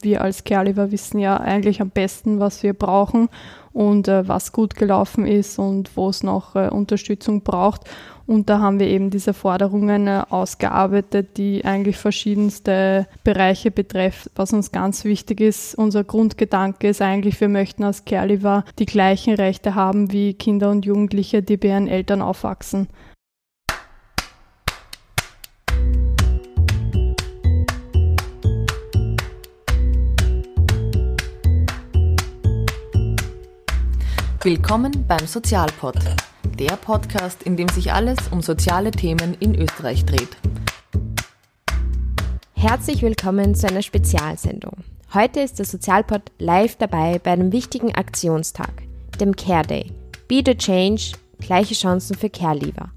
Wir als Caregiver wissen ja eigentlich am besten, was wir brauchen und äh, was gut gelaufen ist und wo es noch äh, Unterstützung braucht. Und da haben wir eben diese Forderungen äh, ausgearbeitet, die eigentlich verschiedenste Bereiche betreffen. Was uns ganz wichtig ist, unser Grundgedanke ist eigentlich, wir möchten als Caregiver die gleichen Rechte haben wie Kinder und Jugendliche, die bei ihren Eltern aufwachsen. Willkommen beim Sozialpod, der Podcast, in dem sich alles um soziale Themen in Österreich dreht. Herzlich willkommen zu einer Spezialsendung. Heute ist der Sozialpod live dabei bei einem wichtigen Aktionstag, dem Care Day. Be the Change, gleiche Chancen für Care-Leaver.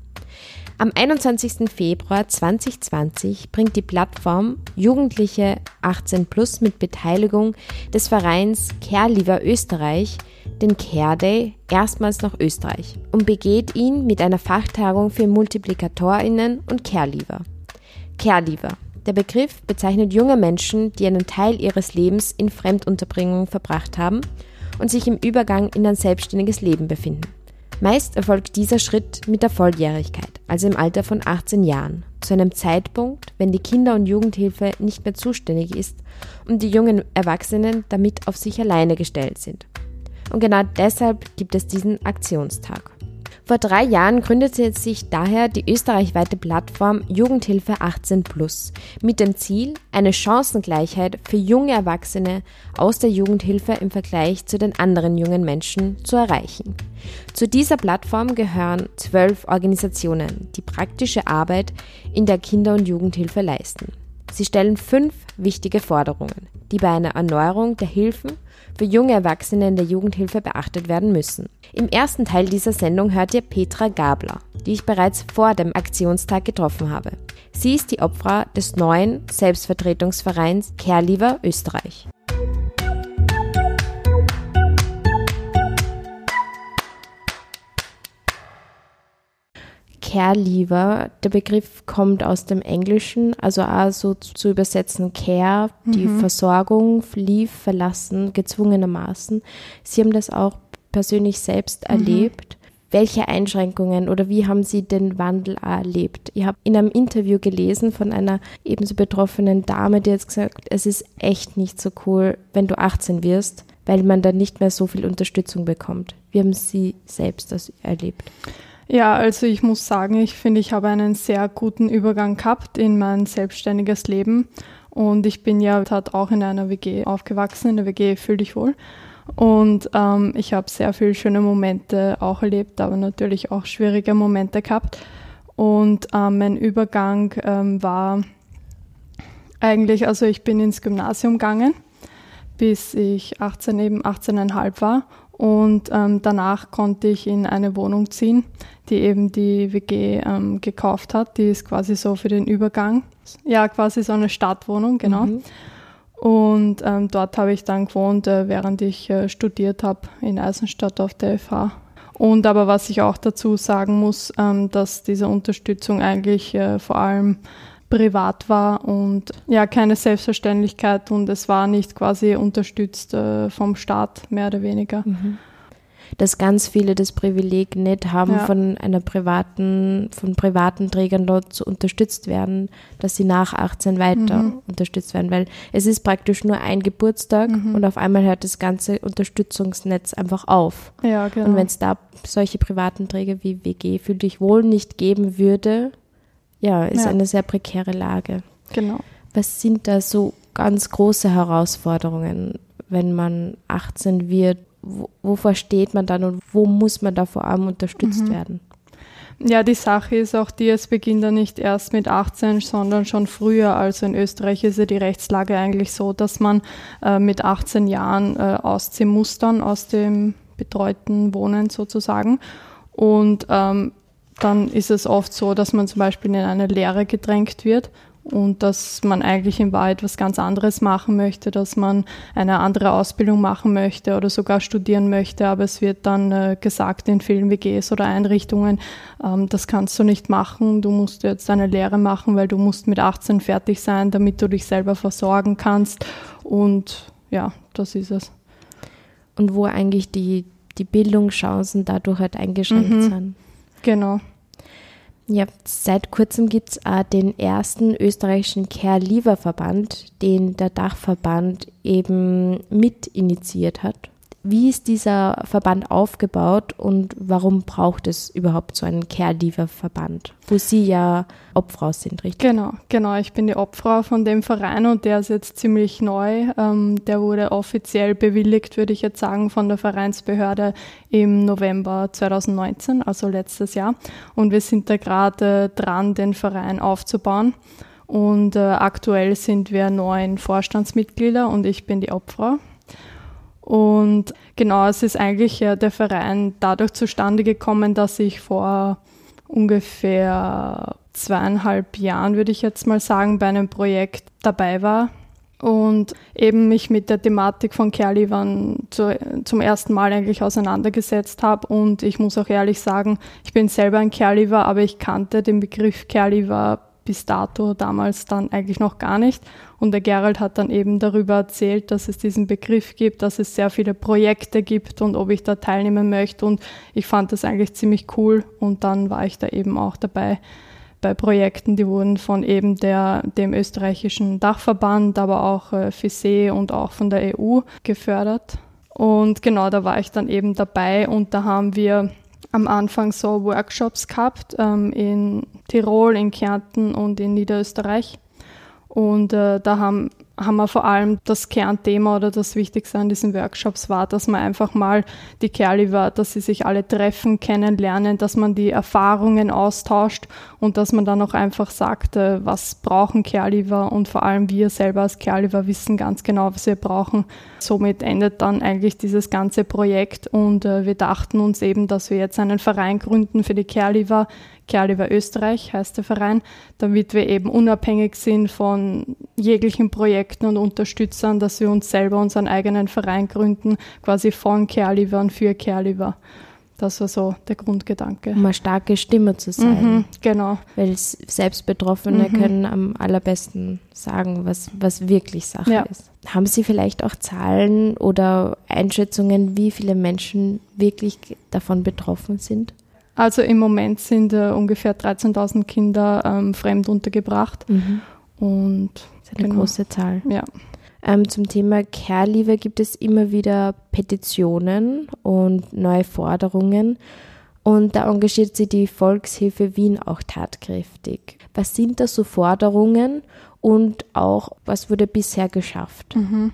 Am 21. Februar 2020 bringt die Plattform Jugendliche 18 Plus mit Beteiligung des Vereins Care-Leaver Österreich den Care Day erstmals nach Österreich und begeht ihn mit einer Fachtagung für MultiplikatorInnen und Careleaver. Careleaver. Der Begriff bezeichnet junge Menschen, die einen Teil ihres Lebens in Fremdunterbringung verbracht haben und sich im Übergang in ein selbstständiges Leben befinden. Meist erfolgt dieser Schritt mit der Volljährigkeit, also im Alter von 18 Jahren, zu einem Zeitpunkt, wenn die Kinder- und Jugendhilfe nicht mehr zuständig ist und die jungen Erwachsenen damit auf sich alleine gestellt sind. Und genau deshalb gibt es diesen Aktionstag. Vor drei Jahren gründete sich daher die österreichweite Plattform Jugendhilfe 18 Plus mit dem Ziel, eine Chancengleichheit für junge Erwachsene aus der Jugendhilfe im Vergleich zu den anderen jungen Menschen zu erreichen. Zu dieser Plattform gehören zwölf Organisationen, die praktische Arbeit in der Kinder- und Jugendhilfe leisten. Sie stellen fünf wichtige Forderungen, die bei einer Erneuerung der Hilfen für junge Erwachsene in der Jugendhilfe beachtet werden müssen. Im ersten Teil dieser Sendung hört ihr Petra Gabler, die ich bereits vor dem Aktionstag getroffen habe. Sie ist die Opfer des neuen Selbstvertretungsvereins Careleaver Österreich. Care Leaver. Der Begriff kommt aus dem Englischen, also auch so zu übersetzen Care, die mhm. Versorgung, Leave, verlassen, gezwungenermaßen. Sie haben das auch persönlich selbst mhm. erlebt. Welche Einschränkungen oder wie haben Sie den Wandel erlebt? Ich habe in einem Interview gelesen von einer ebenso betroffenen Dame, die jetzt gesagt, es ist echt nicht so cool, wenn du 18 wirst, weil man dann nicht mehr so viel Unterstützung bekommt. Wie haben Sie selbst das erlebt? Ja, also ich muss sagen, ich finde, ich habe einen sehr guten Übergang gehabt in mein selbstständiges Leben. Und ich bin ja halt auch in einer WG aufgewachsen, in der WG Fühl dich wohl. Und ähm, ich habe sehr viele schöne Momente auch erlebt, aber natürlich auch schwierige Momente gehabt. Und ähm, mein Übergang ähm, war eigentlich, also ich bin ins Gymnasium gegangen, bis ich 18, eben 18,5 war. Und ähm, danach konnte ich in eine Wohnung ziehen, die eben die WG ähm, gekauft hat. Die ist quasi so für den Übergang. Ja, quasi so eine Stadtwohnung, genau. Mhm. Und ähm, dort habe ich dann gewohnt, äh, während ich äh, studiert habe in Eisenstadt auf der FH. Und aber was ich auch dazu sagen muss, ähm, dass diese Unterstützung eigentlich äh, vor allem privat war und ja, keine Selbstverständlichkeit und es war nicht quasi unterstützt äh, vom Staat, mehr oder weniger. Mhm. Dass ganz viele das Privileg nicht haben, ja. von einer privaten, von privaten Trägern dort zu unterstützt werden, dass sie nach 18 weiter mhm. unterstützt werden, weil es ist praktisch nur ein Geburtstag mhm. und auf einmal hört das ganze Unterstützungsnetz einfach auf. Ja, genau. Und wenn es da solche privaten Träger wie WG Fühl dich wohl nicht geben würde, ja, ist ja. eine sehr prekäre Lage. Genau. Was sind da so ganz große Herausforderungen, wenn man 18 wird? Wo, wovor steht man dann und wo muss man da vor allem unterstützt mhm. werden? Ja, die Sache ist auch die, es beginnt ja nicht erst mit 18, sondern schon früher. Also in Österreich ist ja die Rechtslage eigentlich so, dass man äh, mit 18 Jahren äh, ausziehen muss dann aus dem betreuten Wohnen sozusagen. Und ähm, dann ist es oft so, dass man zum Beispiel in eine Lehre gedrängt wird und dass man eigentlich in Wahrheit was ganz anderes machen möchte, dass man eine andere Ausbildung machen möchte oder sogar studieren möchte, aber es wird dann äh, gesagt in vielen WGs oder Einrichtungen, ähm, das kannst du nicht machen, du musst jetzt eine Lehre machen, weil du musst mit 18 fertig sein, damit du dich selber versorgen kannst und ja, das ist es. Und wo eigentlich die, die Bildungschancen dadurch halt eingeschränkt mhm. sind. Genau. Ja, seit kurzem gibt es auch den ersten österreichischen Care-Lever-Verband, den der Dachverband eben mit initiiert hat. Wie ist dieser Verband aufgebaut und warum braucht es überhaupt so einen Care-Lever-Verband, wo Sie ja Obfrau sind, richtig? Genau, genau. Ich bin die Obfrau von dem Verein und der ist jetzt ziemlich neu. Ähm, der wurde offiziell bewilligt, würde ich jetzt sagen, von der Vereinsbehörde im November 2019, also letztes Jahr. Und wir sind da gerade dran, den Verein aufzubauen. Und äh, aktuell sind wir neun Vorstandsmitglieder und ich bin die Obfrau. Und genau, es ist eigentlich ja der Verein dadurch zustande gekommen, dass ich vor ungefähr zweieinhalb Jahren, würde ich jetzt mal sagen, bei einem Projekt dabei war und eben mich mit der Thematik von Care zu, zum ersten Mal eigentlich auseinandergesetzt habe. Und ich muss auch ehrlich sagen, ich bin selber ein Care aber ich kannte den Begriff Care bis dato damals dann eigentlich noch gar nicht. Und der Gerald hat dann eben darüber erzählt, dass es diesen Begriff gibt, dass es sehr viele Projekte gibt und ob ich da teilnehmen möchte. Und ich fand das eigentlich ziemlich cool. Und dann war ich da eben auch dabei bei Projekten, die wurden von eben der, dem österreichischen Dachverband, aber auch äh, FISE und auch von der EU gefördert. Und genau, da war ich dann eben dabei und da haben wir am Anfang so Workshops gehabt ähm, in Tirol, in Kärnten und in Niederösterreich. Und äh, da haben, haben wir vor allem das Kernthema oder das Wichtigste an diesen Workshops war, dass man einfach mal die Kerli war, dass sie sich alle treffen, kennenlernen, dass man die Erfahrungen austauscht und dass man dann auch einfach sagt, äh, was brauchen Kerliver und vor allem wir selber als Kerliver wissen ganz genau, was wir brauchen. Somit endet dann eigentlich dieses ganze Projekt und äh, wir dachten uns eben, dass wir jetzt einen Verein gründen für die Kerliver, Kerliver Österreich heißt der Verein, damit wir eben unabhängig sind von jeglichen Projekten und Unterstützern, dass wir uns selber unseren eigenen Verein gründen, quasi von Kerliver und für Kerliver. Das war so der Grundgedanke. Um eine starke Stimme zu sein. Mhm, genau. Weil Selbstbetroffene mhm. können am allerbesten sagen, was, was wirklich Sache ja. ist. Haben Sie vielleicht auch Zahlen oder Einschätzungen, wie viele Menschen wirklich davon betroffen sind? Also im Moment sind äh, ungefähr 13.000 Kinder ähm, fremd untergebracht. Mhm. Und das ist eine genau. große Zahl. Ja. Ähm, zum Thema Care-Leave gibt es immer wieder Petitionen und neue Forderungen. Und da engagiert sich die Volkshilfe Wien auch tatkräftig. Was sind da so Forderungen und auch was wurde bisher geschafft? Mhm.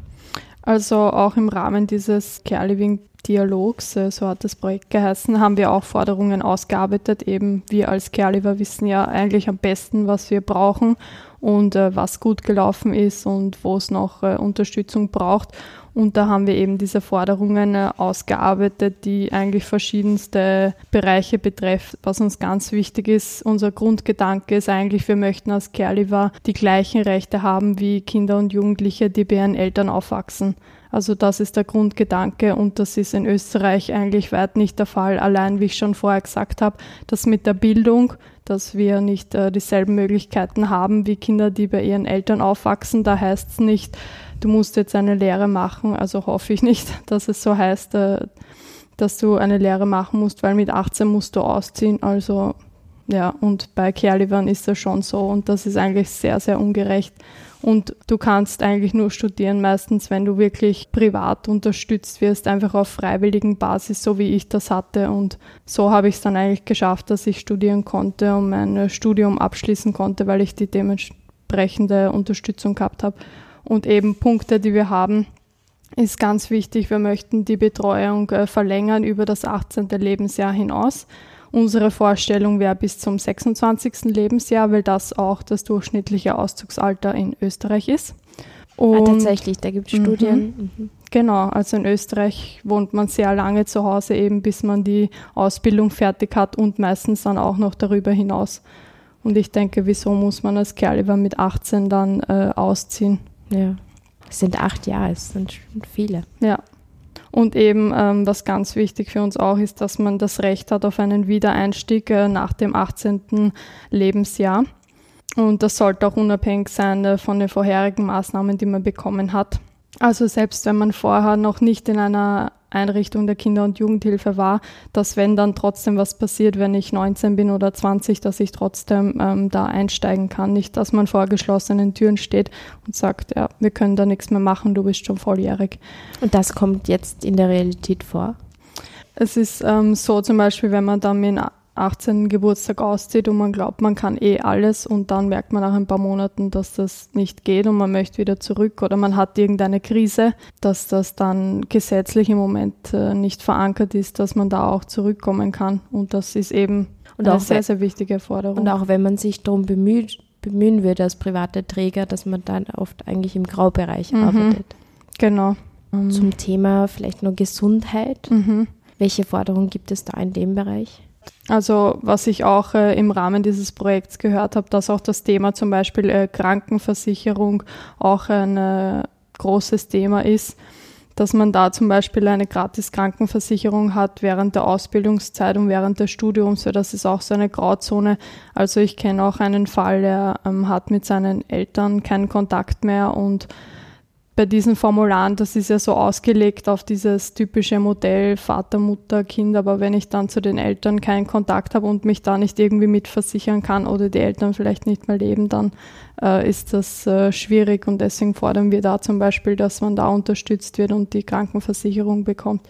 Also auch im Rahmen dieses Care Living Dialogs, äh, so hat das Projekt geheißen, haben wir auch Forderungen ausgearbeitet. Eben wir als Care wissen ja eigentlich am besten, was wir brauchen und äh, was gut gelaufen ist und wo es noch äh, Unterstützung braucht. Und da haben wir eben diese Forderungen äh, ausgearbeitet, die eigentlich verschiedenste Bereiche betreffen. Was uns ganz wichtig ist, unser Grundgedanke ist eigentlich, wir möchten als Care die gleichen Rechte haben wie Kinder und Jugendliche, die bei ihren Eltern aufwachsen. Also das ist der Grundgedanke und das ist in Österreich eigentlich weit nicht der Fall. Allein, wie ich schon vorher gesagt habe, das mit der Bildung, dass wir nicht äh, dieselben Möglichkeiten haben wie Kinder, die bei ihren Eltern aufwachsen. Da heißt es nicht, du musst jetzt eine Lehre machen. Also hoffe ich nicht, dass es so heißt, äh, dass du eine Lehre machen musst, weil mit 18 musst du ausziehen. Also ja, und bei Kerlivern ist das schon so und das ist eigentlich sehr, sehr ungerecht. Und du kannst eigentlich nur studieren, meistens, wenn du wirklich privat unterstützt wirst, einfach auf freiwilligen Basis, so wie ich das hatte. Und so habe ich es dann eigentlich geschafft, dass ich studieren konnte und mein Studium abschließen konnte, weil ich die dementsprechende Unterstützung gehabt habe. Und eben Punkte, die wir haben, ist ganz wichtig. Wir möchten die Betreuung äh, verlängern über das 18. Lebensjahr hinaus. Unsere Vorstellung wäre bis zum 26. Lebensjahr, weil das auch das durchschnittliche Auszugsalter in Österreich ist. Ah, Und, ah, tatsächlich, da gibt es Studien. Mhm. Genau, also in Österreich wohnt man sehr lange zu Hause, eben bis man die Ausbildung fertig hat und meistens dann auch noch darüber hinaus. Und ich denke, wieso muss man als Kerl lieber mit 18 dann äh, ausziehen? Ja. Es sind acht Jahre, es sind schon viele. Ja. Und eben, ähm, was ganz wichtig für uns auch ist, dass man das Recht hat auf einen Wiedereinstieg äh, nach dem 18. Lebensjahr. Und das sollte auch unabhängig sein äh, von den vorherigen Maßnahmen, die man bekommen hat. Also selbst wenn man vorher noch nicht in einer Einrichtung der Kinder- und Jugendhilfe war, dass wenn dann trotzdem was passiert, wenn ich 19 bin oder 20, dass ich trotzdem ähm, da einsteigen kann. Nicht, dass man vor geschlossenen Türen steht und sagt, ja, wir können da nichts mehr machen, du bist schon volljährig. Und das kommt jetzt in der Realität vor? Es ist ähm, so zum Beispiel, wenn man dann mit 18. Geburtstag auszieht und man glaubt, man kann eh alles und dann merkt man nach ein paar Monaten, dass das nicht geht und man möchte wieder zurück oder man hat irgendeine Krise, dass das dann gesetzlich im Moment äh, nicht verankert ist, dass man da auch zurückkommen kann und das ist eben und eine sehr, sehr wichtige Forderung. Und auch wenn man sich darum bemüht, bemühen würde als private Träger, dass man dann oft eigentlich im Graubereich mhm. arbeitet. Genau. Zum Thema vielleicht nur Gesundheit. Mhm. Welche Forderungen gibt es da in dem Bereich? Also was ich auch äh, im Rahmen dieses Projekts gehört habe, dass auch das Thema zum Beispiel äh, Krankenversicherung auch ein äh, großes Thema ist, dass man da zum Beispiel eine gratis Krankenversicherung hat während der Ausbildungszeit und während des Studiums. Ja, das ist auch so eine Grauzone. Also ich kenne auch einen Fall, der ähm, hat mit seinen Eltern keinen Kontakt mehr und bei diesen Formularen, das ist ja so ausgelegt auf dieses typische Modell Vater, Mutter, Kind, aber wenn ich dann zu den Eltern keinen Kontakt habe und mich da nicht irgendwie mitversichern kann oder die Eltern vielleicht nicht mehr leben, dann äh, ist das äh, schwierig und deswegen fordern wir da zum Beispiel, dass man da unterstützt wird und die Krankenversicherung bekommt.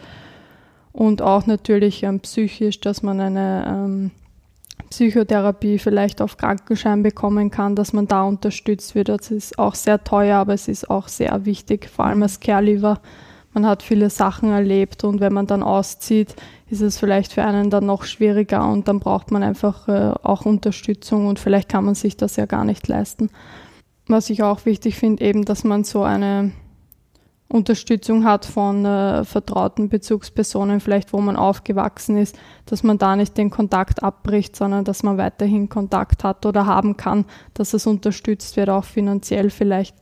Und auch natürlich ähm, psychisch, dass man eine ähm, Psychotherapie vielleicht auf Krankenschein bekommen kann, dass man da unterstützt wird. Das ist auch sehr teuer, aber es ist auch sehr wichtig, vor allem als Caregiver. Man hat viele Sachen erlebt und wenn man dann auszieht, ist es vielleicht für einen dann noch schwieriger und dann braucht man einfach äh, auch Unterstützung und vielleicht kann man sich das ja gar nicht leisten. Was ich auch wichtig finde, eben, dass man so eine Unterstützung hat von äh, vertrauten Bezugspersonen, vielleicht wo man aufgewachsen ist, dass man da nicht den Kontakt abbricht, sondern dass man weiterhin Kontakt hat oder haben kann, dass es unterstützt wird, auch finanziell vielleicht.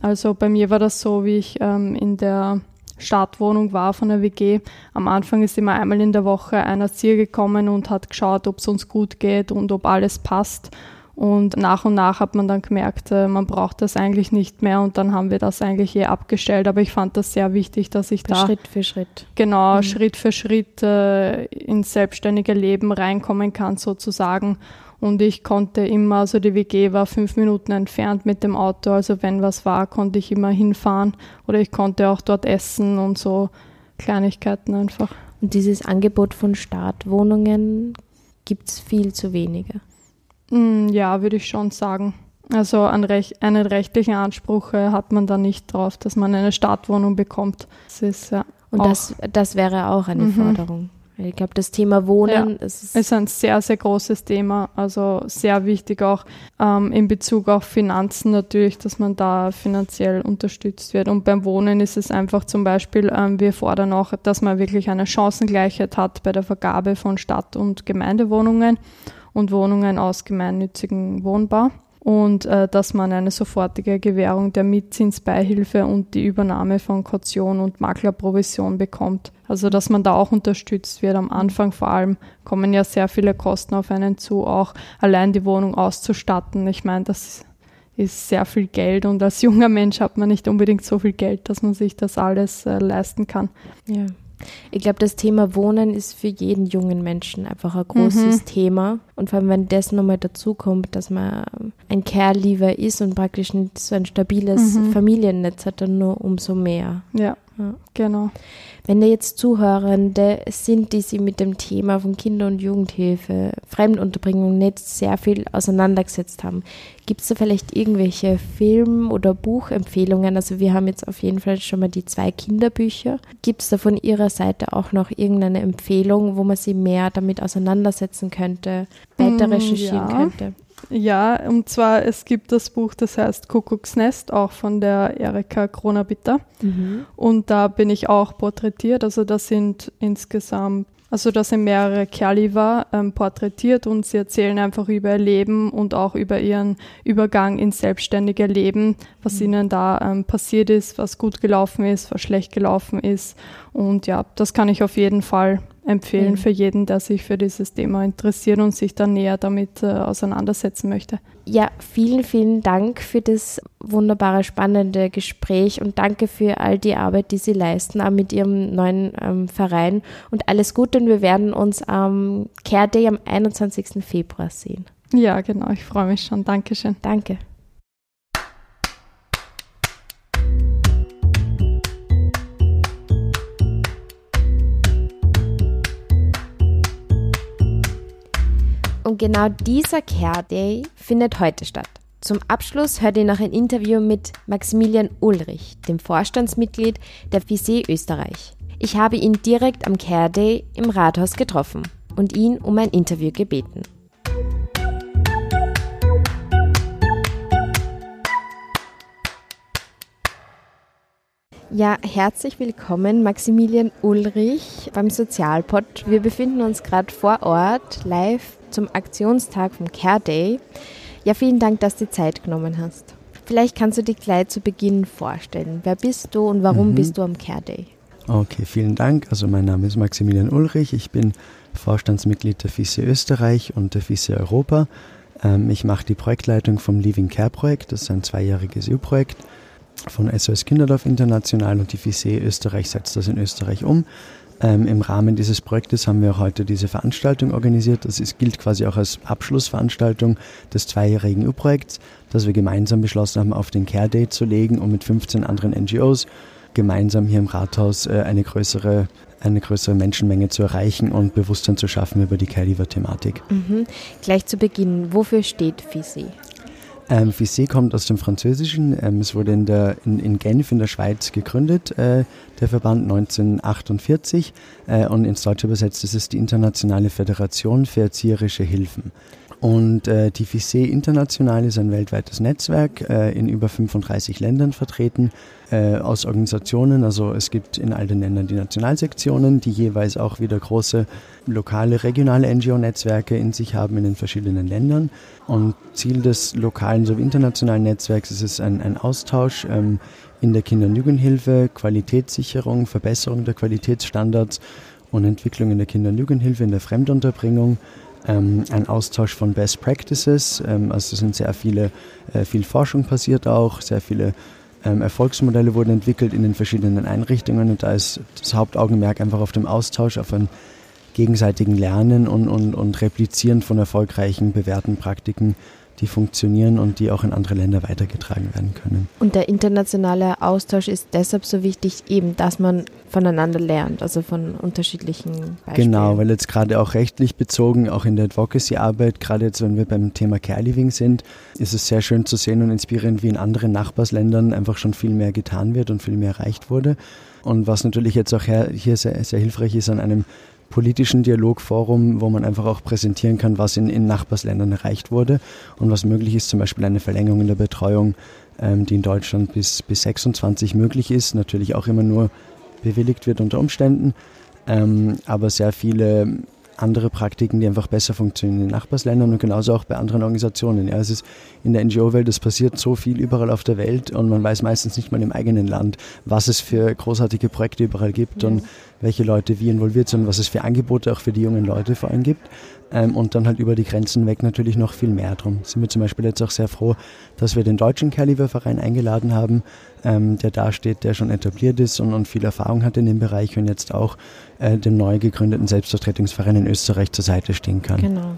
Also bei mir war das so, wie ich ähm, in der Startwohnung war von der WG. Am Anfang ist immer einmal in der Woche einer Zier gekommen und hat geschaut, ob es uns gut geht und ob alles passt. Und nach und nach hat man dann gemerkt, äh, man braucht das eigentlich nicht mehr und dann haben wir das eigentlich eh abgestellt. Aber ich fand das sehr wichtig, dass ich da Schritt für Schritt. Genau, mhm. Schritt für Schritt äh, ins selbstständige Leben reinkommen kann sozusagen. Und ich konnte immer, also die WG war fünf Minuten entfernt mit dem Auto, also wenn was war, konnte ich immer hinfahren oder ich konnte auch dort essen und so Kleinigkeiten einfach. Und dieses Angebot von Startwohnungen gibt es viel zu wenige. Mm, ja, würde ich schon sagen. Also einen, Rech einen rechtlichen Anspruch äh, hat man da nicht drauf, dass man eine Startwohnung bekommt. Das ist, ja, Und das, das wäre auch eine mhm. Forderung. Ich glaube, das Thema Wohnen ja, ist, ist, ein sehr, sehr großes Thema. Also sehr wichtig auch ähm, in Bezug auf Finanzen natürlich, dass man da finanziell unterstützt wird. Und beim Wohnen ist es einfach zum Beispiel, ähm, wir fordern auch, dass man wirklich eine Chancengleichheit hat bei der Vergabe von Stadt- und Gemeindewohnungen und Wohnungen aus gemeinnützigen Wohnbau und äh, dass man eine sofortige Gewährung der Mietzinsbeihilfe und die Übernahme von Kaution und Maklerprovision bekommt. Also dass man da auch unterstützt wird. Am Anfang vor allem kommen ja sehr viele Kosten auf einen zu, auch allein die Wohnung auszustatten. Ich meine, das ist sehr viel Geld und als junger Mensch hat man nicht unbedingt so viel Geld, dass man sich das alles äh, leisten kann. Ja. Ich glaube, das Thema Wohnen ist für jeden jungen Menschen einfach ein großes mhm. Thema. Und vor allem, wenn das nochmal dazu kommt, dass man ein Care-Lieber ist und praktisch nicht so ein stabiles mhm. Familiennetz hat, dann nur umso mehr. Ja, ja. genau. Wenn da jetzt Zuhörende sind, die sich mit dem Thema von Kinder- und Jugendhilfe, Fremdunterbringung nicht sehr viel auseinandergesetzt haben, gibt es da vielleicht irgendwelche Film- oder Buchempfehlungen? Also wir haben jetzt auf jeden Fall schon mal die zwei Kinderbücher. Gibt es da von Ihrer Seite auch noch irgendeine Empfehlung, wo man sich mehr damit auseinandersetzen könnte, weiter mm, recherchieren ja. könnte? Ja, und zwar es gibt das Buch, das heißt Kuckucksnest, auch von der Erika Kronabitter. Mhm. Und da bin ich auch porträtiert. Also da sind insgesamt, Also da sind mehrere Kerliver ähm, porträtiert und sie erzählen einfach über ihr Leben und auch über ihren Übergang ins selbstständige Leben, was mhm. ihnen da ähm, passiert ist, was gut gelaufen ist, was schlecht gelaufen ist. Und ja, das kann ich auf jeden Fall empfehlen mhm. für jeden, der sich für dieses Thema interessiert und sich dann näher damit äh, auseinandersetzen möchte. Ja, vielen, vielen Dank für das wunderbare, spannende Gespräch und danke für all die Arbeit, die Sie leisten, auch mit Ihrem neuen ähm, Verein und alles Gute und wir werden uns am Care Day am 21. Februar sehen. Ja, genau, ich freue mich schon. Dankeschön. Danke. Und genau dieser Care Day findet heute statt. Zum Abschluss hört ihr noch ein Interview mit Maximilian Ulrich, dem Vorstandsmitglied der FISE Österreich. Ich habe ihn direkt am Care Day im Rathaus getroffen und ihn um ein Interview gebeten. Ja, herzlich willkommen, Maximilian Ulrich beim Sozialpod. Wir befinden uns gerade vor Ort, live zum Aktionstag vom Care Day. Ja, vielen Dank, dass du die Zeit genommen hast. Vielleicht kannst du dich gleich zu Beginn vorstellen. Wer bist du und warum mhm. bist du am Care Day? Okay, vielen Dank. Also mein Name ist Maximilian Ulrich. Ich bin Vorstandsmitglied der FISE Österreich und der FISE Europa. Ähm, ich mache die Projektleitung vom Living Care Projekt. Das ist ein zweijähriges EU-Projekt von SOS Kinderdorf International und die FISE Österreich setzt das in Österreich um. Ähm, Im Rahmen dieses Projektes haben wir auch heute diese Veranstaltung organisiert. Das ist, gilt quasi auch als Abschlussveranstaltung des zweijährigen EU-Projekts, das wir gemeinsam beschlossen haben, auf den Care Day zu legen, um mit 15 anderen NGOs gemeinsam hier im Rathaus äh, eine größere eine größere Menschenmenge zu erreichen und Bewusstsein zu schaffen über die Care-Thematik. Mhm. Gleich zu Beginn, wofür steht FISI? Ähm, Fissé kommt aus dem Französischen. Ähm, es wurde in, der, in, in, Genf in der Schweiz gegründet, äh, der Verband 1948. Äh, und ins Deutsche übersetzt ist es die Internationale Föderation für Erzieherische Hilfen. Und äh, die FISE International ist ein weltweites Netzwerk äh, in über 35 Ländern vertreten äh, aus Organisationen. Also es gibt in all den Ländern die Nationalsektionen, die jeweils auch wieder große lokale, regionale NGO-Netzwerke in sich haben in den verschiedenen Ländern. Und Ziel des lokalen sowie internationalen Netzwerks ist es ein, ein Austausch ähm, in der Kinder- und Jugendhilfe, Qualitätssicherung, Verbesserung der Qualitätsstandards und Entwicklung in der Kinder- und Jugendhilfe, in der Fremdunterbringung ähm, ein Austausch von Best Practices. Ähm, also es sind sehr viele, äh, viel Forschung passiert auch, sehr viele ähm, Erfolgsmodelle wurden entwickelt in den verschiedenen Einrichtungen. Und da ist das Hauptaugenmerk einfach auf dem Austausch, auf einem gegenseitigen Lernen und, und, und Replizieren von erfolgreichen, bewährten Praktiken die funktionieren und die auch in andere Länder weitergetragen werden können. Und der internationale Austausch ist deshalb so wichtig, eben, dass man voneinander lernt, also von unterschiedlichen Beispielen. Genau, weil jetzt gerade auch rechtlich bezogen, auch in der Advocacy-Arbeit, gerade jetzt, wenn wir beim Thema Care Living sind, ist es sehr schön zu sehen und inspirierend, wie in anderen Nachbarsländern einfach schon viel mehr getan wird und viel mehr erreicht wurde. Und was natürlich jetzt auch hier sehr, sehr hilfreich ist an einem politischen Dialogforum, wo man einfach auch präsentieren kann, was in, in Nachbarsländern erreicht wurde und was möglich ist, zum Beispiel eine Verlängerung in der Betreuung, ähm, die in Deutschland bis, bis 26 möglich ist, natürlich auch immer nur bewilligt wird unter Umständen, ähm, aber sehr viele andere Praktiken, die einfach besser funktionieren in den Nachbarsländern und genauso auch bei anderen Organisationen. Ja, es ist in der NGO-Welt, es passiert so viel überall auf der Welt und man weiß meistens nicht mal im eigenen Land, was es für großartige Projekte überall gibt ja. und welche Leute wie involviert sind, was es für Angebote auch für die jungen Leute vor allem gibt. Ähm, und dann halt über die Grenzen weg natürlich noch viel mehr drum. Sind wir zum Beispiel jetzt auch sehr froh, dass wir den deutschen Caliber-Verein eingeladen haben, ähm, der da steht, der schon etabliert ist und, und viel Erfahrung hat in dem Bereich und jetzt auch äh, dem neu gegründeten Selbstvertretungsverein in Österreich zur Seite stehen kann. Genau.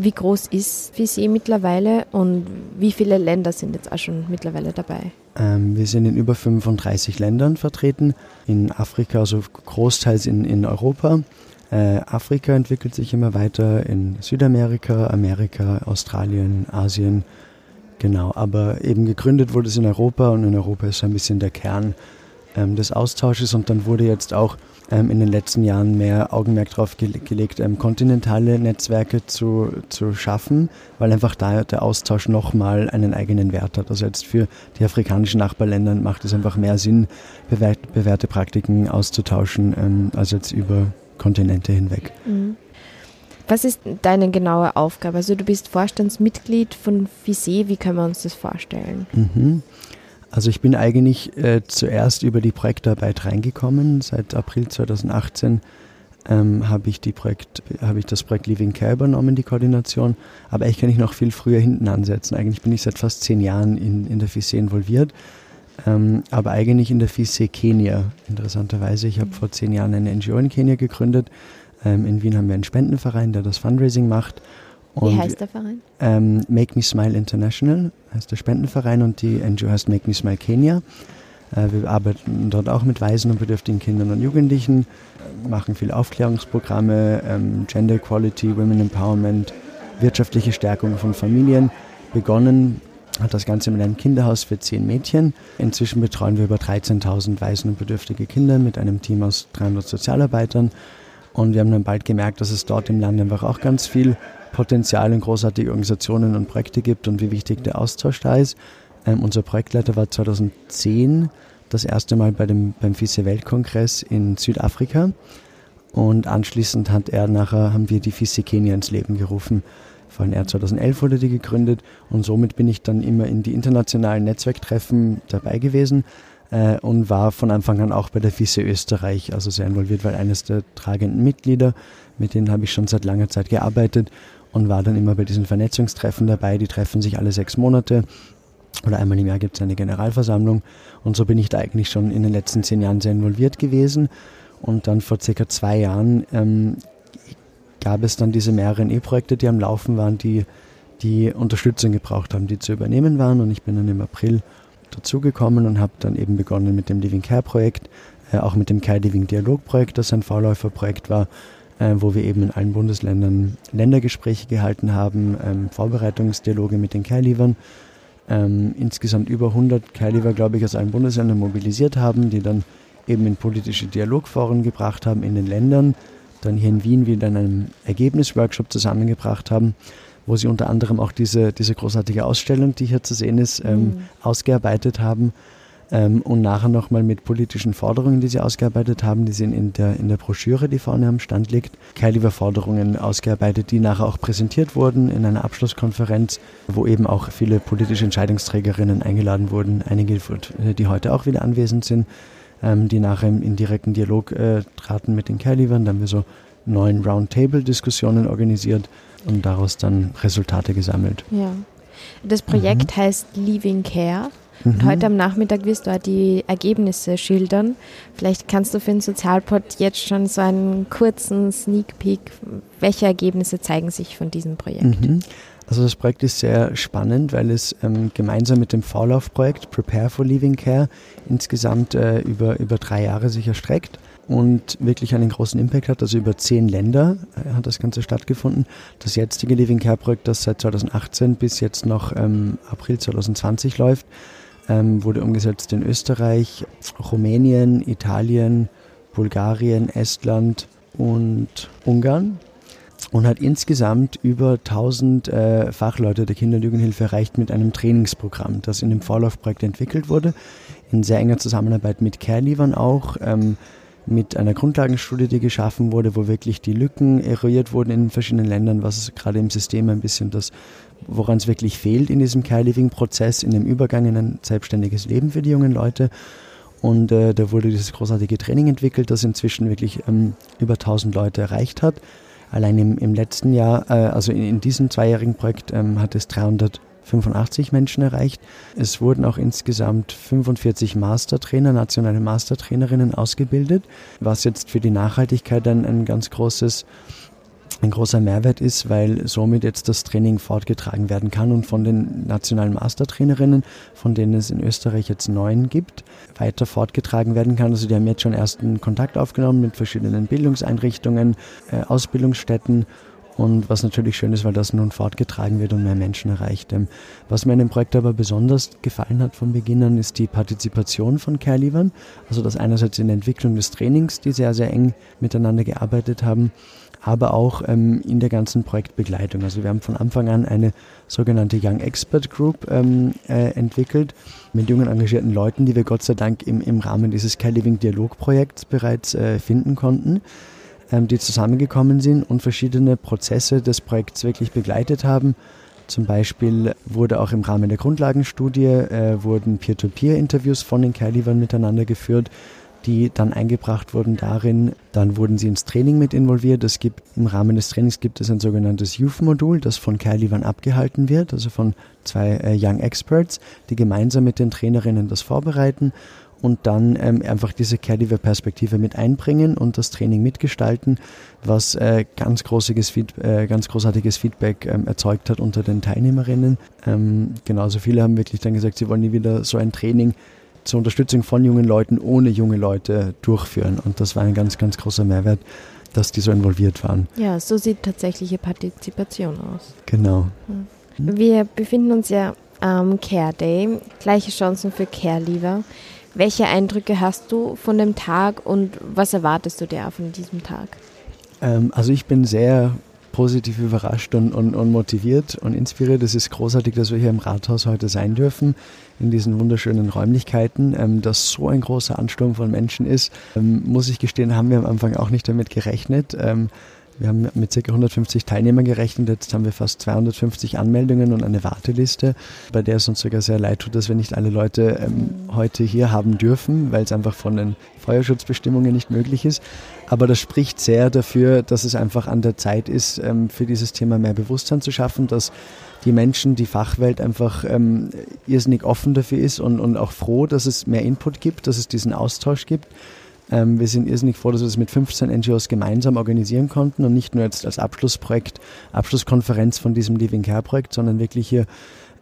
Wie groß ist VCE mittlerweile und wie viele Länder sind jetzt auch schon mittlerweile dabei? Ähm, wir sind in über 35 Ländern vertreten, in Afrika, also großteils in, in Europa. Äh, Afrika entwickelt sich immer weiter, in Südamerika, Amerika, Australien, Asien. Genau, aber eben gegründet wurde es in Europa und in Europa ist so ein bisschen der Kern ähm, des Austausches und dann wurde jetzt auch ähm, in den letzten Jahren mehr Augenmerk darauf ge gelegt, ähm, kontinentale Netzwerke zu, zu schaffen, weil einfach da der Austausch nochmal einen eigenen Wert hat. Also jetzt für die afrikanischen Nachbarländer macht es einfach mehr Sinn, bewährte Praktiken auszutauschen, ähm, als jetzt über Kontinente hinweg. Mhm. Was ist deine genaue Aufgabe? Also du bist Vorstandsmitglied von FISE, wie können wir uns das vorstellen? Mhm. Also ich bin eigentlich äh, zuerst über die Projektarbeit reingekommen. Seit April 2018 ähm, habe ich, hab ich das Projekt Living Care übernommen, die Koordination. Aber eigentlich kann ich noch viel früher hinten ansetzen. Eigentlich bin ich seit fast zehn Jahren in, in der FISE involviert. Ähm, aber eigentlich in der FISE Kenia, interessanterweise. Ich habe vor zehn Jahren eine NGO in Kenia gegründet, ähm, in Wien haben wir einen Spendenverein, der das Fundraising macht. Und, Wie heißt der Verein? Ähm, Make Me Smile International heißt der Spendenverein und die NGO heißt Make Me Smile Kenya. Äh, wir arbeiten dort auch mit Waisen und bedürftigen Kindern und Jugendlichen, machen viele Aufklärungsprogramme, ähm, Gender Equality, Women Empowerment, wirtschaftliche Stärkung von Familien. Begonnen hat das Ganze mit einem Kinderhaus für zehn Mädchen. Inzwischen betreuen wir über 13.000 Waisen und bedürftige Kinder mit einem Team aus 300 Sozialarbeitern und wir haben dann bald gemerkt, dass es dort im Land einfach auch ganz viel Potenzial und großartige Organisationen und Projekte gibt und wie wichtig der Austausch da ist. Ähm, unser Projektleiter war 2010 das erste Mal bei dem, beim FISE Weltkongress in Südafrika und anschließend hat er nachher, haben wir die FISE Kenia ins Leben gerufen. Vor allem er 2011 wurde die gegründet und somit bin ich dann immer in die internationalen Netzwerktreffen dabei gewesen äh, und war von Anfang an auch bei der FISE Österreich also sehr involviert, weil eines der tragenden Mitglieder, mit denen habe ich schon seit langer Zeit gearbeitet und war dann immer bei diesen Vernetzungstreffen dabei. Die treffen sich alle sechs Monate oder einmal im Jahr gibt es eine Generalversammlung und so bin ich da eigentlich schon in den letzten zehn Jahren sehr involviert gewesen und dann vor circa zwei Jahren ähm, gab es dann diese mehreren E-Projekte, die am Laufen waren, die die Unterstützung gebraucht haben, die zu übernehmen waren und ich bin dann im April dazugekommen und habe dann eben begonnen mit dem Living Care Projekt, äh, auch mit dem Care Living Dialog Projekt, das ein Vorläuferprojekt war, äh, wo wir eben in allen Bundesländern Ländergespräche gehalten haben, ähm, Vorbereitungsdialoge mit den Care-Liefern. Ähm, insgesamt über 100 Care-Liefer, glaube ich, aus allen Bundesländern mobilisiert haben, die dann eben in politische Dialogforen gebracht haben in den Ländern, dann hier in Wien wieder in einem Ergebnisworkshop zusammengebracht haben wo sie unter anderem auch diese, diese großartige Ausstellung, die hier zu sehen ist, ähm, mhm. ausgearbeitet haben. Ähm, und nachher nochmal mit politischen Forderungen, die sie ausgearbeitet haben, die sind in der, in der Broschüre, die vorne am Stand liegt, Caliber-Forderungen ausgearbeitet, die nachher auch präsentiert wurden in einer Abschlusskonferenz, wo eben auch viele politische Entscheidungsträgerinnen eingeladen wurden, einige, die heute auch wieder anwesend sind, ähm, die nachher in direkten Dialog äh, traten mit den Calibern. Da haben wir so neun Roundtable-Diskussionen organisiert und daraus dann Resultate gesammelt. Ja. Das Projekt mhm. heißt Living Care. Und mhm. heute am Nachmittag wirst du die Ergebnisse schildern. Vielleicht kannst du für den Sozialpod jetzt schon so einen kurzen Sneak Peek, welche Ergebnisse zeigen sich von diesem Projekt? Mhm. Also das Projekt ist sehr spannend, weil es ähm, gemeinsam mit dem Vorlaufprojekt Prepare for Living Care insgesamt äh, über, über drei Jahre sich erstreckt und wirklich einen großen Impact hat. Also über zehn Länder äh, hat das Ganze stattgefunden. Das jetzige Living Care Projekt, das seit 2018 bis jetzt noch ähm, April 2020 läuft, ähm, wurde umgesetzt in Österreich, Rumänien, Italien, Bulgarien, Estland und Ungarn und hat insgesamt über 1000 äh, Fachleute der Kinder- und Jugendhilfe erreicht mit einem Trainingsprogramm, das in dem Vorlaufprojekt entwickelt wurde, in sehr enger Zusammenarbeit mit Care-Liefern auch. Ähm, mit einer Grundlagenstudie, die geschaffen wurde, wo wirklich die Lücken eruiert wurden in verschiedenen Ländern, was gerade im System ein bisschen das, woran es wirklich fehlt in diesem Care-Living-Prozess, in dem Übergang in ein selbstständiges Leben für die jungen Leute. Und äh, da wurde dieses großartige Training entwickelt, das inzwischen wirklich ähm, über 1000 Leute erreicht hat. Allein im, im letzten Jahr, äh, also in, in, diesem zweijährigen Projekt, ähm, hat es 300 85 Menschen erreicht. Es wurden auch insgesamt 45 Mastertrainer, nationale Mastertrainerinnen ausgebildet, was jetzt für die Nachhaltigkeit ein, ein ganz großes ein großer Mehrwert ist, weil somit jetzt das Training fortgetragen werden kann und von den nationalen Mastertrainerinnen, von denen es in Österreich jetzt neun gibt, weiter fortgetragen werden kann. Also die haben jetzt schon ersten Kontakt aufgenommen mit verschiedenen Bildungseinrichtungen, äh, Ausbildungsstätten und was natürlich schön ist, weil das nun fortgetragen wird und mehr Menschen erreicht. Ähm, was mir an dem Projekt aber besonders gefallen hat von Beginn an, ist die Partizipation von Care-Liefern. Also das einerseits in der Entwicklung des Trainings, die sehr, sehr eng miteinander gearbeitet haben, aber auch ähm, in der ganzen Projektbegleitung. Also wir haben von Anfang an eine sogenannte Young Expert Group ähm, äh, entwickelt mit jungen engagierten Leuten, die wir Gott sei Dank im, im Rahmen dieses Care Living Dialog Projekts bereits äh, finden konnten ähm, die zusammengekommen sind und verschiedene Prozesse des Projekts wirklich begleitet haben. Zum Beispiel wurde auch im Rahmen der Grundlagenstudie äh, wurden Peer-to-Peer-Interviews von den Care-Leavern miteinander geführt die dann eingebracht wurden darin. Dann wurden sie ins Training mit involviert. Es gibt, Im Rahmen des Trainings gibt es ein sogenanntes Youth-Modul, das von Care-Leavern abgehalten wird, also von zwei äh, Young Experts, die gemeinsam mit den Trainerinnen das vorbereiten und dann ähm, einfach diese Care-Leaver-Perspektive mit einbringen und das Training mitgestalten, was äh, ganz, großiges Feed, äh, ganz großartiges Feedback ähm, erzeugt hat unter den Teilnehmerinnen. Ähm, genauso viele haben wirklich dann gesagt, sie wollen nie wieder so ein Training zur Unterstützung von jungen Leuten ohne junge Leute durchführen. Und das war ein ganz, ganz großer Mehrwert, dass die so involviert waren. Ja, so sieht tatsächliche Partizipation aus. Genau. Hm. Wir befinden uns ja am Care Day, gleiche Chancen für Care-Leaver. Welche Eindrücke hast du von dem Tag und was erwartest du dir von diesem Tag? Ähm, also ich bin sehr positiv überrascht und, und, und motiviert und inspiriert. Es ist großartig, dass wir hier im Rathaus heute sein dürfen, in diesen wunderschönen Räumlichkeiten. Ähm, dass so ein großer Ansturm von Menschen ist, ähm, muss ich gestehen, haben wir am Anfang auch nicht damit gerechnet. Ähm, wir haben mit ca. 150 Teilnehmern gerechnet, jetzt haben wir fast 250 Anmeldungen und eine Warteliste, bei der es uns sogar sehr leid tut, dass wir nicht alle Leute ähm, heute hier haben dürfen, weil es einfach von den Feuerschutzbestimmungen nicht möglich ist. Aber das spricht sehr dafür, dass es einfach an der Zeit ist, ähm, für dieses Thema mehr Bewusstsein zu schaffen, dass die Menschen, die Fachwelt einfach ähm, irrsinnig offen dafür ist und, und auch froh, dass es mehr Input gibt, dass es diesen Austausch gibt ähm, wir sind irrsinnig froh, dass wir das mit 15 NGOs gemeinsam organisieren konnten und nicht nur jetzt als Abschlussprojekt, Abschlusskonferenz von diesem Living Care Projekt, sondern wirklich hier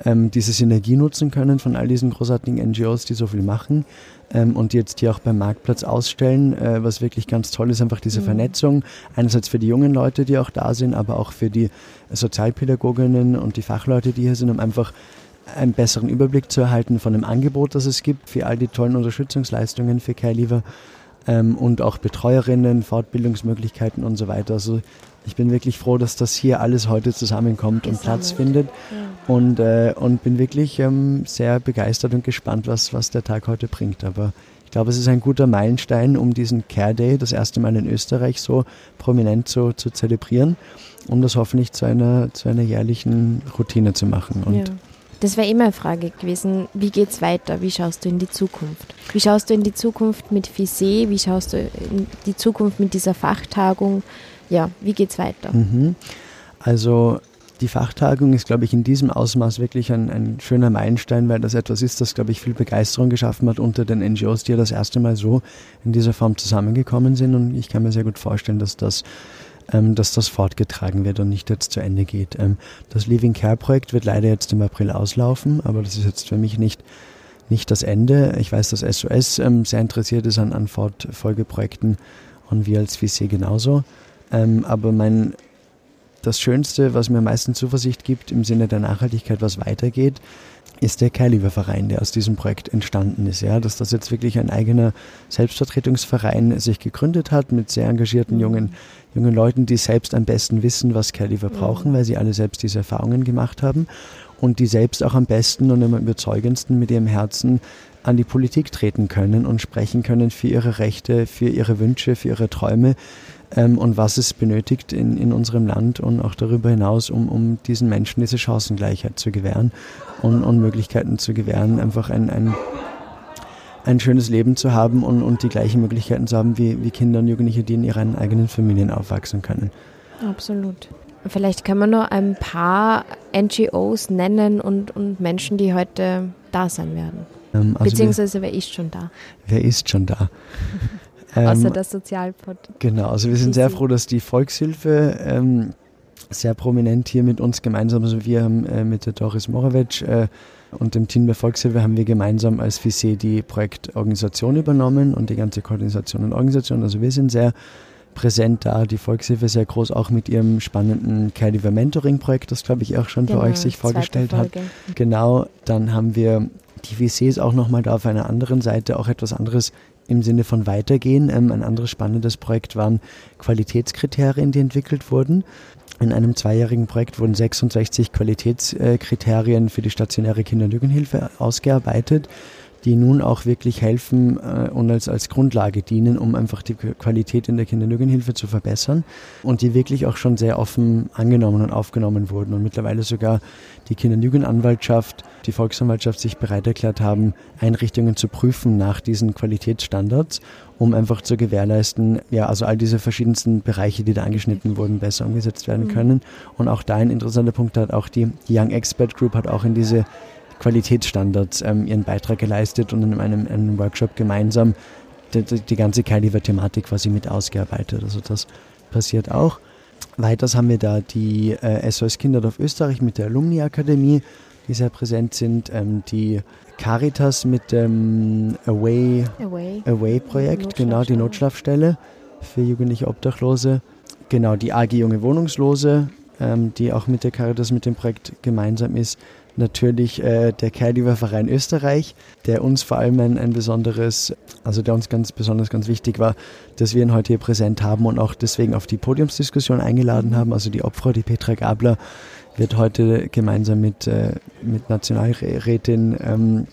ähm, diese Synergie nutzen können von all diesen großartigen NGOs, die so viel machen ähm, und die jetzt hier auch beim Marktplatz ausstellen, äh, was wirklich ganz toll ist, einfach diese mhm. Vernetzung, einerseits für die jungen Leute, die auch da sind, aber auch für die Sozialpädagoginnen und die Fachleute, die hier sind, um einfach einen besseren Überblick zu erhalten von dem Angebot, das es gibt, für all die tollen Unterstützungsleistungen für Care Leaver ähm, und auch Betreuerinnen, Fortbildungsmöglichkeiten und so weiter. Also ich bin wirklich froh, dass das hier alles heute zusammenkommt Gesammelt. und Platz findet ja. und, äh, und bin wirklich ähm, sehr begeistert und gespannt, was, was der Tag heute bringt. Aber ich glaube, es ist ein guter Meilenstein, um diesen Care Day das erste Mal in Österreich so prominent so, zu zelebrieren, um das hoffentlich zu einer, zu einer jährlichen Routine zu machen. Und ja. Das wäre immer eine Frage gewesen, wie geht es weiter? Wie schaust du in die Zukunft? Wie schaust du in die Zukunft mit FISE? Wie schaust du in die Zukunft mit dieser Fachtagung? Ja, wie geht es weiter? Mhm. Also die Fachtagung ist, glaube ich, in diesem Ausmaß wirklich ein, ein, schöner Meilenstein, weil das etwas ist, das, glaube ich, viel Begeisterung geschaffen hat unter den NGOs, die ja das erste Mal so in dieser Form zusammengekommen sind. Und ich kann mir sehr gut vorstellen, dass das ähm, dass das fortgetragen wird und nicht jetzt zu Ende geht. Ähm, das Living Care Projekt wird leider jetzt im April auslaufen, aber das ist jetzt für mich nicht, nicht das Ende. Ich weiß, dass SOS ähm, sehr interessiert ist an, an Fortfolgeprojekten und wir als VC genauso. Ähm, aber mein, das Schönste, was mir am meisten Zuversicht gibt im Sinne der Nachhaltigkeit, was weitergeht, ist der Care-Leaver-Verein, der aus diesem Projekt entstanden ist. Ja, dass das jetzt wirklich ein eigener Selbstvertretungsverein sich gegründet hat mit sehr engagierten jungen, jungen Leuten, die selbst am besten wissen, was Care-Leaver brauchen, weil sie alle selbst diese Erfahrungen gemacht haben und die selbst auch am besten und am überzeugendsten mit ihrem Herzen an die Politik treten können und sprechen können für ihre Rechte, für ihre Wünsche, für ihre Träume ähm, und was es benötigt in, in unserem Land und auch darüber hinaus, um, um diesen Menschen diese Chancengleichheit zu gewähren und, und Möglichkeiten zu gewähren, einfach ein, ein, ein schönes Leben zu haben und, und die gleichen Möglichkeiten zu haben wie, wie Kinder und Jugendliche, die in ihren eigenen Familien aufwachsen können. Absolut. Vielleicht kann man nur ein paar NGOs nennen und, und Menschen, die heute da sein werden. Ähm, also Beziehungsweise wer ist schon da? Wer ist schon da? Außer ähm, das Sozialpod. Genau, also wir sind sehr froh, dass die Volkshilfe ähm, sehr prominent hier mit uns gemeinsam, also wir haben äh, mit der Doris Morawetsch äh, und dem Team der Volkshilfe haben wir gemeinsam als FISE die Projektorganisation übernommen und die ganze Koordination und Organisation. Also wir sind sehr präsent da, die Volkshilfe sehr groß, auch mit ihrem spannenden Care Mentoring Projekt, das glaube ich auch schon genau, für euch sich vorgestellt hat. Genau, dann haben wir die VCs auch nochmal da auf einer anderen Seite auch etwas anderes im Sinne von Weitergehen. Ähm, ein anderes spannendes Projekt waren Qualitätskriterien, die entwickelt wurden. In einem zweijährigen Projekt wurden 66 Qualitätskriterien für die stationäre Kinder- und Jugendhilfe ausgearbeitet, die nun auch wirklich helfen äh, und als, als Grundlage dienen, um einfach die Qualität in der Kinder- und Jugendhilfe zu verbessern und die wirklich auch schon sehr offen angenommen und aufgenommen wurden und mittlerweile sogar die Kinder- und Jugendanwaltschaft, die Volksanwaltschaft sich bereit erklärt haben, Einrichtungen zu prüfen nach diesen Qualitätsstandards, um einfach zu gewährleisten, ja, also all diese verschiedensten Bereiche, die da angeschnitten wurden, besser umgesetzt werden mhm. können. Und auch da ein interessanter Punkt hat auch die Young Expert Group hat auch in diese Qualitätsstandards ähm, ihren Beitrag geleistet und in einem, einem Workshop gemeinsam die, die ganze Caliver-Thematik quasi mit ausgearbeitet. Also das passiert auch. Weiters haben wir da die äh, SOS Kinderdorf Österreich mit der Alumni-Akademie, die sehr präsent sind. Ähm, die Caritas mit dem Away, Away. Away Projekt, genau, die Notschlafstelle für jugendliche Obdachlose. Genau, die AG Junge Wohnungslose, ähm, die auch mit der Caritas mit dem Projekt gemeinsam ist natürlich äh, der Caregiver Verein Österreich, der uns vor allem ein, ein besonderes, also der uns ganz besonders ganz wichtig war, dass wir ihn heute hier präsent haben und auch deswegen auf die Podiumsdiskussion eingeladen haben. Also die Opfer, die Petra Gabler, wird heute gemeinsam mit, äh, mit Nationalrätin ähm,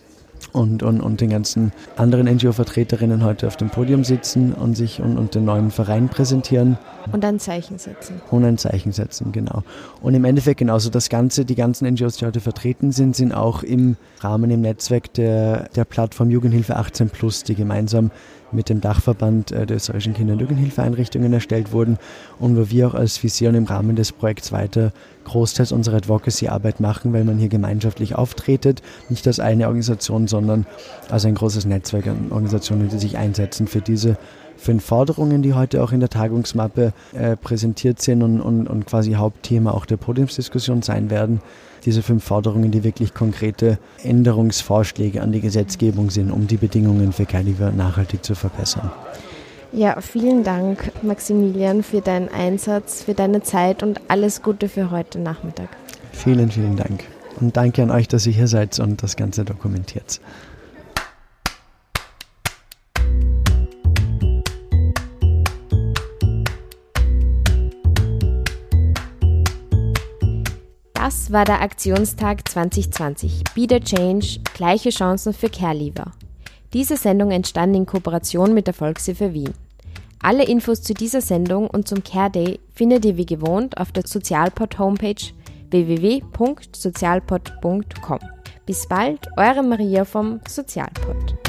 und, und, und den ganzen anderen NGO-Vertreterinnen heute auf dem Podium sitzen und sich und, und den neuen Verein präsentieren. Und ein Zeichen setzen. Und ein Zeichen setzen, genau. Und im Endeffekt genauso das Ganze, die ganzen NGOs, die heute vertreten sind, sind auch im Rahmen, im Netzwerk der, der Plattform Jugendhilfe 18 Plus, die gemeinsam mit dem Dachverband äh, der österreichischen Kinder- und Jugendhilfeeinrichtungen erstellt wurden und wo wir auch als Vision im Rahmen des Projekts weiter großteils unsere Advocacy-Arbeit machen, weil man hier gemeinschaftlich auftretet, nicht als eine Organisation, sondern als ein großes Netzwerk an Organisationen, die sich einsetzen für diese fünf Forderungen, die heute auch in der Tagungsmappe äh, präsentiert sind und, und, und quasi Hauptthema auch der Podiumsdiskussion sein werden diese fünf Forderungen, die wirklich konkrete Änderungsvorschläge an die Gesetzgebung sind, um die Bedingungen für Caliver nachhaltig zu verbessern. Ja, vielen Dank, Maximilian, für deinen Einsatz, für deine Zeit und alles Gute für heute Nachmittag. Vielen, vielen Dank. Und danke an euch, dass ihr hier seid und das Ganze dokumentiert. Das war der Aktionstag 2020. Be the Change, gleiche Chancen für Care-Leaver. Diese Sendung entstand in Kooperation mit der Volkshilfe Wien. Alle Infos zu dieser Sendung und zum Care Day findet ihr wie gewohnt auf der Sozialpod Homepage www.sozialpod.com. Bis bald, eure Maria vom Sozialpod.